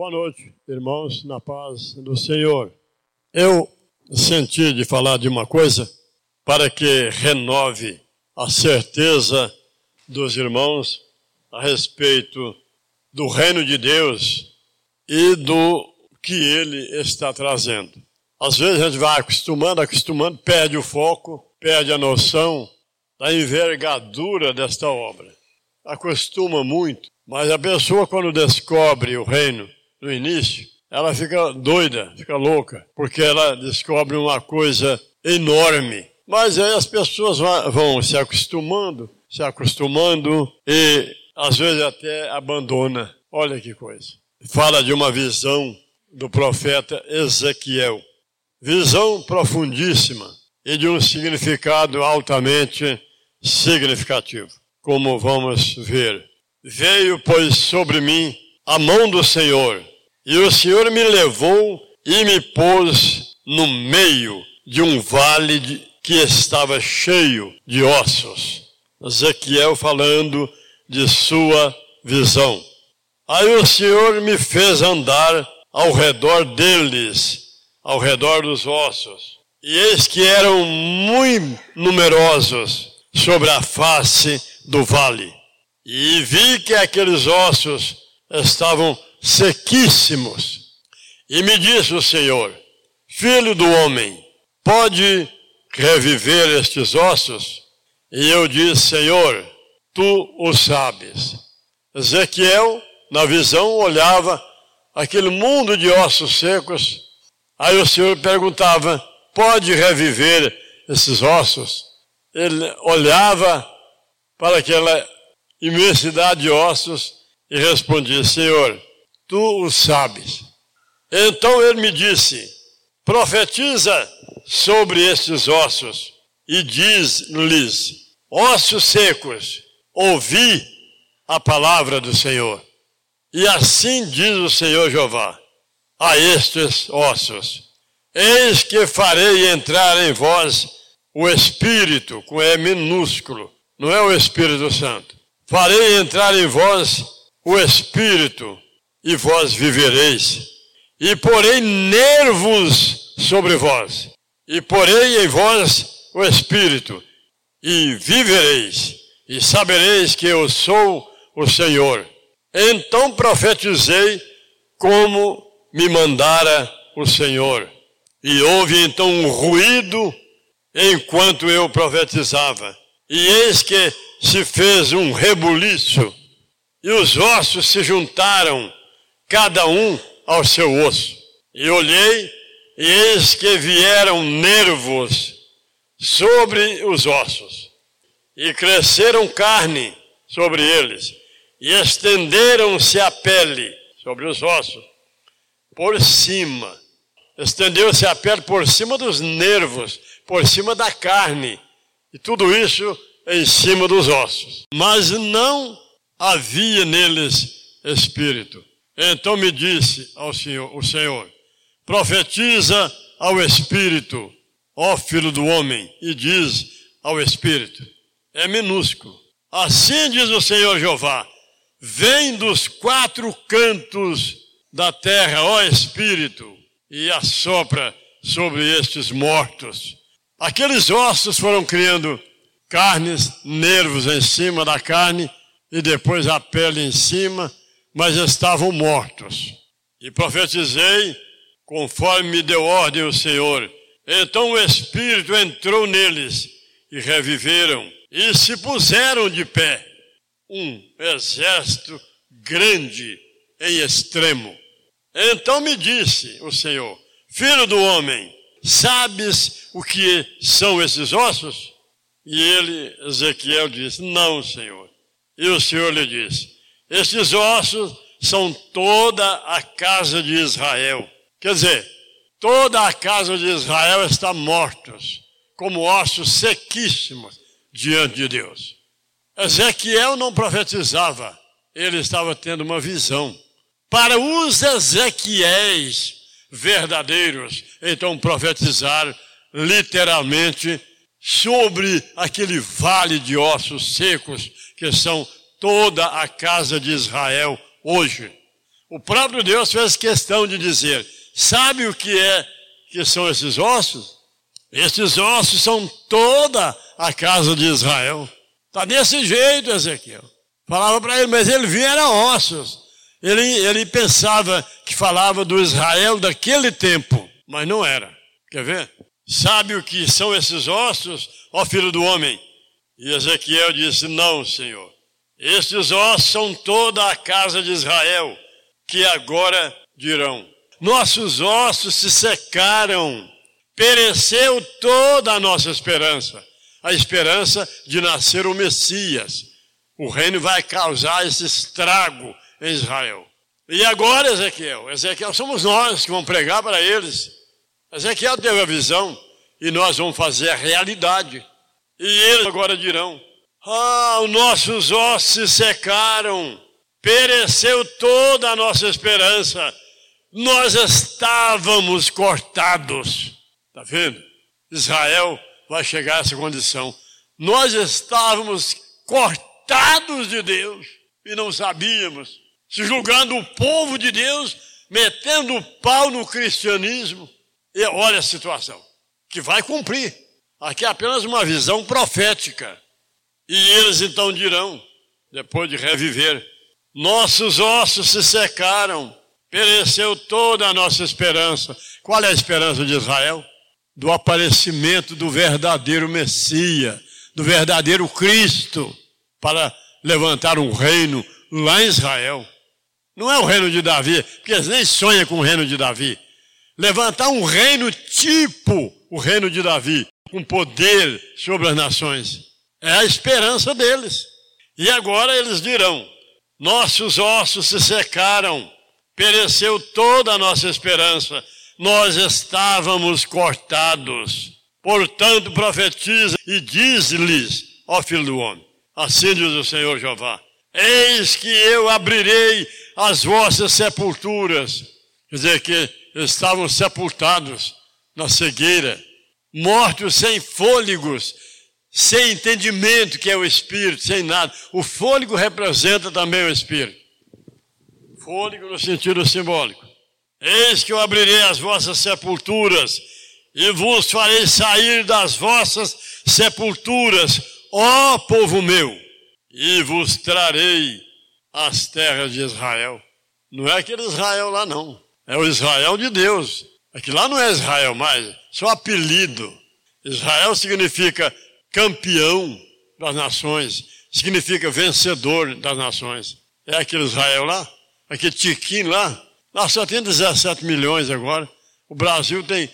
Boa noite, irmãos, na paz do Senhor. Eu senti de falar de uma coisa para que renove a certeza dos irmãos a respeito do reino de Deus e do que ele está trazendo. Às vezes a gente vai acostumando, acostumando, perde o foco, perde a noção da envergadura desta obra. Acostuma muito, mas a pessoa quando descobre o reino no início, ela fica doida, fica louca, porque ela descobre uma coisa enorme. Mas aí as pessoas vão se acostumando, se acostumando e às vezes até abandona. Olha que coisa. Fala de uma visão do profeta Ezequiel. Visão profundíssima e de um significado altamente significativo, como vamos ver. Veio, pois, sobre mim a mão do Senhor, e o Senhor me levou e me pôs no meio de um vale que estava cheio de ossos. Ezequiel falando de sua visão. Aí o Senhor me fez andar ao redor deles, ao redor dos ossos. E eis que eram muito numerosos sobre a face do vale. E vi que aqueles ossos estavam sequíssimos. E me disse o Senhor: Filho do homem, pode reviver estes ossos? E eu disse: Senhor, tu o sabes. Ezequiel, na visão, olhava aquele mundo de ossos secos. Aí o Senhor perguntava: Pode reviver esses ossos? Ele olhava para aquela imensidade de ossos e respondia: Senhor, tu o sabes. Então ele me disse: profetiza sobre estes ossos e diz-lhes: ossos secos, ouvi a palavra do Senhor. E assim diz o Senhor Jeová a estes ossos: Eis que farei entrar em vós o Espírito, com E minúsculo, não é o Espírito Santo. Farei entrar em vós o Espírito e vós vivereis. E porei nervos sobre vós, e porei em vós o Espírito, e vivereis, e sabereis que eu sou o Senhor. Então profetizei como me mandara o Senhor. E houve então um ruído enquanto eu profetizava. E eis que se fez um rebuliço, e os ossos se juntaram cada um ao seu osso. E olhei, e eis que vieram nervos sobre os ossos, e cresceram carne sobre eles, e estenderam-se a pele sobre os ossos, por cima. Estendeu-se a pele por cima dos nervos, por cima da carne, e tudo isso em cima dos ossos. Mas não havia neles espírito. Então me disse ao Senhor, o Senhor, profetiza ao Espírito, ó Filho do Homem, e diz ao Espírito, é minúsculo. Assim diz o Senhor Jeová, vem dos quatro cantos da terra, ó Espírito, e assopra sobre estes mortos. Aqueles ossos foram criando carnes, nervos em cima da carne, e depois a pele em cima, mas estavam mortos. E profetizei, conforme me deu ordem o Senhor. Então o Espírito entrou neles e reviveram e se puseram de pé. Um exército grande em extremo. Então me disse o Senhor: Filho do homem, sabes o que são esses ossos? E ele, Ezequiel, disse: Não, Senhor. E o Senhor lhe disse: estes ossos são toda a casa de Israel. Quer dizer, toda a casa de Israel está mortos, como ossos sequíssimos diante de Deus. Ezequiel não profetizava, ele estava tendo uma visão. Para os Ezequiéis verdadeiros, então profetizar literalmente sobre aquele vale de ossos secos que são toda a casa de Israel hoje. O próprio Deus fez questão de dizer: sabe o que é que são esses ossos? Esses ossos são toda a casa de Israel. Está desse jeito, Ezequiel. Falava para ele, mas ele via era ossos. Ele, ele pensava que falava do Israel daquele tempo, mas não era. Quer ver? Sabe o que são esses ossos, ó filho do homem? E Ezequiel disse: Não, Senhor. Estes ossos são toda a casa de Israel, que agora dirão: Nossos ossos se secaram, pereceu toda a nossa esperança a esperança de nascer o Messias. O reino vai causar esse estrago em Israel. E agora, Ezequiel? Ezequiel somos nós que vamos pregar para eles. Ezequiel teve a visão e nós vamos fazer a realidade. E eles agora dirão: Ah, os nossos ossos se secaram, pereceu toda a nossa esperança, nós estávamos cortados. Está vendo? Israel vai chegar a essa condição. Nós estávamos cortados de Deus e não sabíamos, se julgando o povo de Deus, metendo o pau no cristianismo. E olha a situação, que vai cumprir. Aqui é apenas uma visão profética. E eles então dirão, depois de reviver, nossos ossos se secaram, pereceu toda a nossa esperança. Qual é a esperança de Israel? Do aparecimento do verdadeiro Messias, do verdadeiro Cristo, para levantar um reino lá em Israel. Não é o reino de Davi, porque eles nem sonham com o reino de Davi. Levantar um reino tipo o reino de Davi, com poder sobre as nações. É a esperança deles. E agora eles dirão: nossos ossos se secaram, pereceu toda a nossa esperança, nós estávamos cortados. Portanto, profetiza e diz-lhes, ó filho do homem, assim diz o Senhor Jeová: Eis que eu abrirei as vossas sepulturas. Quer dizer, que estavam sepultados na cegueira, mortos sem fôlegos, sem entendimento que é o Espírito, sem nada. O fôlego representa também o Espírito. Fôlego no sentido simbólico. Eis que eu abrirei as vossas sepulturas e vos farei sair das vossas sepulturas, ó povo meu, e vos trarei as terras de Israel. Não é aquele Israel lá, não. É o Israel de Deus. Aqui lá não é Israel mais, só apelido. Israel significa campeão das nações, significa vencedor das nações. É aquele Israel lá, aquele Tiquim lá. Nós só tem 17 milhões agora. O Brasil tem,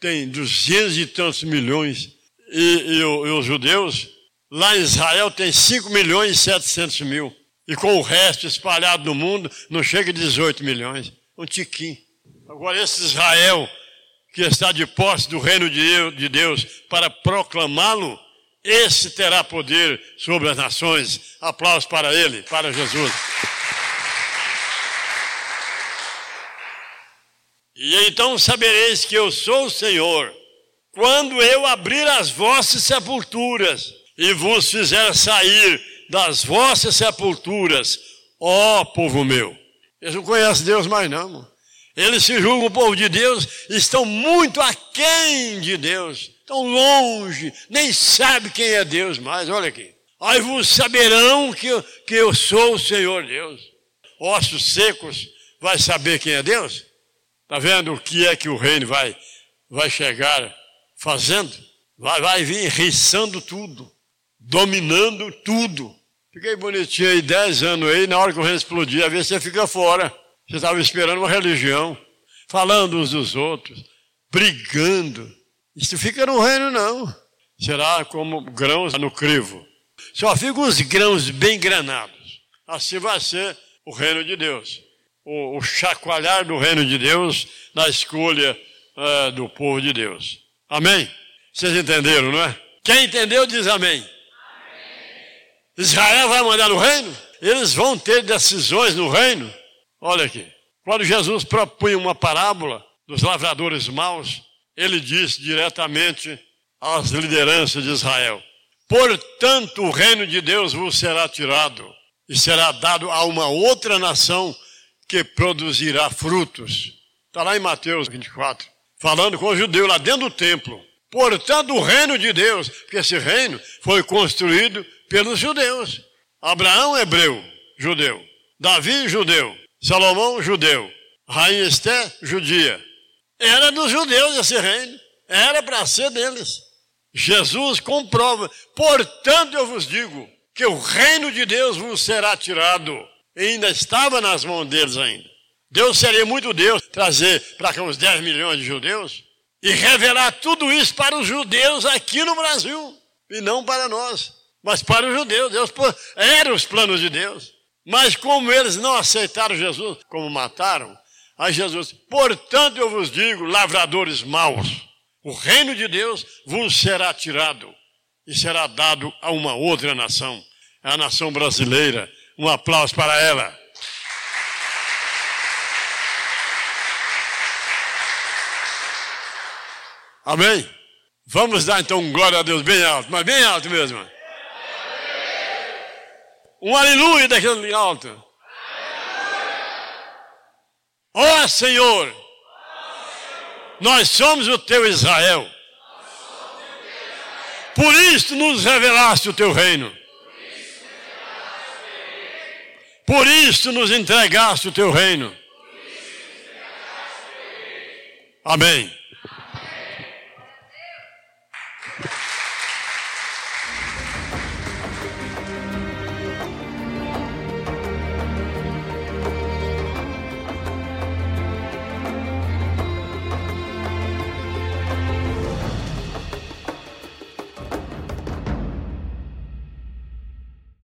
tem 200 e tantos milhões. E, e, e os judeus, lá em Israel, tem 5 milhões e 700 mil. E com o resto espalhado no mundo, não chega a 18 milhões. Um tiquinho. Agora, esse Israel que está de posse do reino de Deus para proclamá-lo, esse terá poder sobre as nações. Aplausos para ele, para Jesus. E então sabereis que eu sou o Senhor, quando eu abrir as vossas sepulturas e vos fizer sair das vossas sepulturas, ó povo meu. Eles não conhecem Deus mais não. Eles se julgam o povo de Deus, estão muito aquém de Deus, estão longe, nem sabe quem é Deus mais. Olha aqui. Aí vos saberão que eu, que eu sou o Senhor Deus. Ossos secos, vai saber quem é Deus? Está vendo o que é que o reino vai, vai chegar fazendo? Vai, vai vir riçando tudo, dominando tudo. Fiquei bonitinho aí, dez anos aí, na hora que o reino explodir, ver se você fica fora. Você estava esperando uma religião, falando uns dos outros, brigando. Isso fica no reino, não. Será como grãos no crivo. Só ficam os grãos bem granados. Assim vai ser o reino de Deus. O, o chacoalhar do reino de Deus na escolha uh, do povo de Deus. Amém? Vocês entenderam, não é? Quem entendeu diz amém. amém. Israel vai mandar no reino? Eles vão ter decisões no reino? Olha aqui. Quando Jesus propunha uma parábola dos lavradores maus, ele disse diretamente às lideranças de Israel: Portanto, o reino de Deus vos será tirado e será dado a uma outra nação que produzirá frutos. Está lá em Mateus 24, falando com o judeu lá dentro do templo. Portanto, o reino de Deus, porque esse reino foi construído pelos judeus. Abraão, hebreu, judeu. Davi, judeu. Salomão, judeu. Rainha Esté, judia. Era dos judeus esse reino. Era para ser deles. Jesus comprova. Portanto, eu vos digo que o reino de Deus vos será tirado. E ainda estava nas mãos deles ainda. Deus seria muito Deus trazer para cá uns 10 milhões de judeus e revelar tudo isso para os judeus aqui no Brasil. E não para nós, mas para os judeus. Deus eram os planos de Deus. Mas como eles não aceitaram Jesus, como mataram, a Jesus, portanto eu vos digo, lavradores maus, o reino de Deus vos será tirado e será dado a uma outra nação, a nação brasileira. Um aplauso para ela. Amém? Vamos dar então um glória a Deus bem alto, mas bem alto mesmo. Um aleluia daquele alto. Ó oh, Senhor, nós somos o teu Israel. Por isso nos revelaste o teu reino. Por isso nos entregaste o teu reino. Amém.